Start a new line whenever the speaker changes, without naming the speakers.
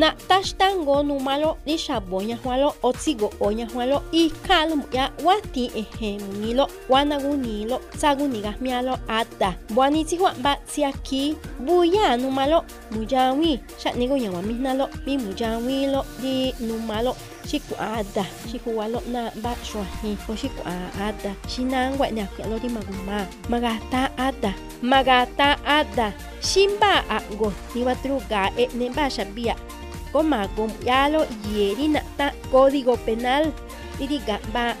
Na tashtango numalo ni shaboña hualo otsigo oña hualo y ya wati ehemunilo wanagunilo sagunigasmialo ata buanitsi ba siaki buya numalo muyawi shanigo nyawamisnalo mi muyawilo di numalo xiku ada. Xiku walo na ba shuahi o xiku ada. Xinangwa ni akyalo di maguma. Magata ada. Magata ada. Ximba ago ni watruga e ne ba xabia Comagomialo Yerina Código Penal. Diriga Ba